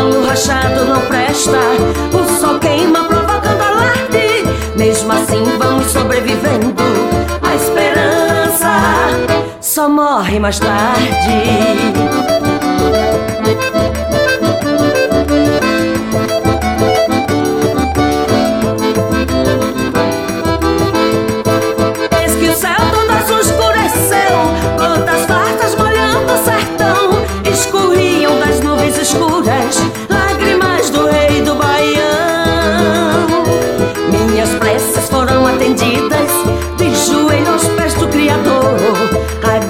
machado não presta. O sol queima provocando alarde. Mesmo assim vamos sobrevivendo. A esperança só morre mais tarde.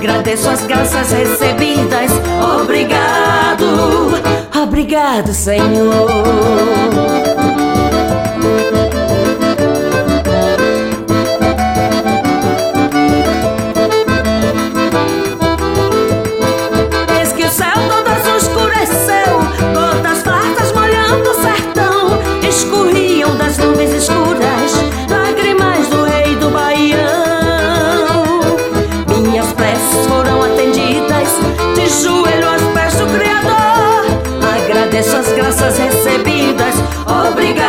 Agradeço as graças recebidas. Obrigado, obrigado, Senhor. Suas graças recebidas. Obrigado,